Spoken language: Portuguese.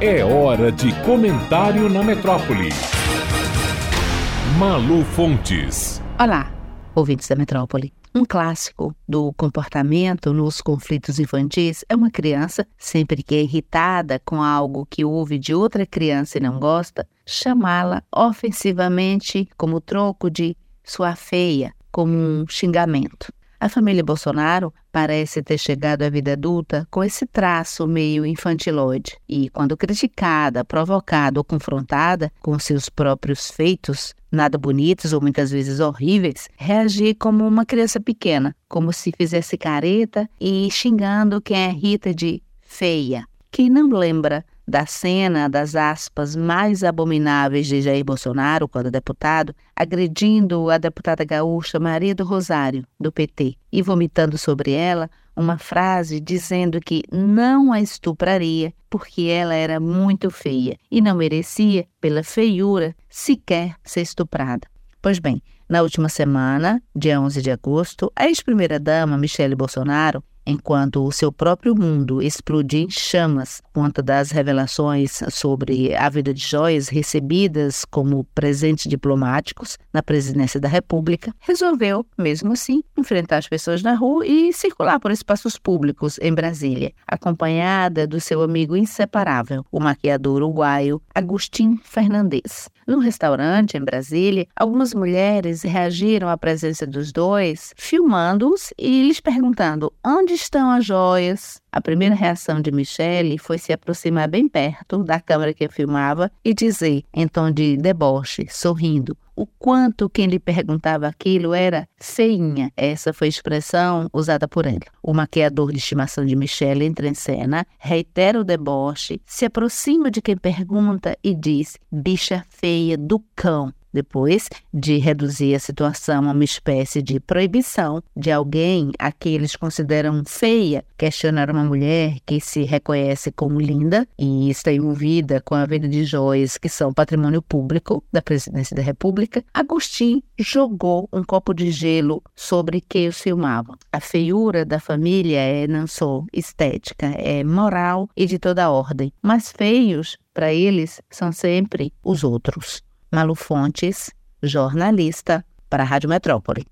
É hora de comentário na metrópole. Malu Fontes. Olá, ouvintes da metrópole. Um clássico do comportamento nos conflitos infantis é uma criança, sempre que é irritada com algo que ouve de outra criança e não gosta, chamá-la ofensivamente como troco de sua feia, como um xingamento. A família Bolsonaro parece ter chegado à vida adulta com esse traço meio infantiloide e, quando criticada, provocada ou confrontada com seus próprios feitos, nada bonitos ou muitas vezes horríveis, reagir como uma criança pequena, como se fizesse careta e xingando quem é Rita de feia. Quem não lembra da cena das aspas mais abomináveis de Jair Bolsonaro, quando deputado, agredindo a deputada gaúcha Maria do Rosário, do PT, e vomitando sobre ela uma frase dizendo que não a estupraria porque ela era muito feia e não merecia, pela feiura, sequer ser estuprada. Pois bem, na última semana, dia 11 de agosto, a ex-primeira-dama Michele Bolsonaro enquanto o seu próprio mundo explodia em chamas quanto das revelações sobre a vida de joias recebidas como presentes diplomáticos na presidência da República, resolveu, mesmo assim, enfrentar as pessoas na rua e circular por espaços públicos em Brasília, acompanhada do seu amigo inseparável, o maquiador uruguaio Agustin Fernandes. Num restaurante em Brasília, algumas mulheres reagiram à presença dos dois, filmando-os e lhes perguntando onde estão as joias? A primeira reação de Michelle foi se aproximar bem perto da câmera que filmava e dizer, em tom de deboche, sorrindo, o quanto quem lhe perguntava aquilo era feinha. Essa foi a expressão usada por ele. O maquiador de estimação de Michelle entra em cena, reitera o deboche, se aproxima de quem pergunta e diz: bicha feia do cão depois de reduzir a situação a uma espécie de proibição de alguém a que eles consideram feia questionar uma mulher que se reconhece como linda e está envolvida com a venda de joias que são patrimônio público da presidência da República, Agostinho jogou um copo de gelo sobre quem os filmava. A feiura da família é não só estética, é moral e de toda ordem, mas feios para eles são sempre os outros. Malu Fontes, jornalista, para a Rádio Metrópole.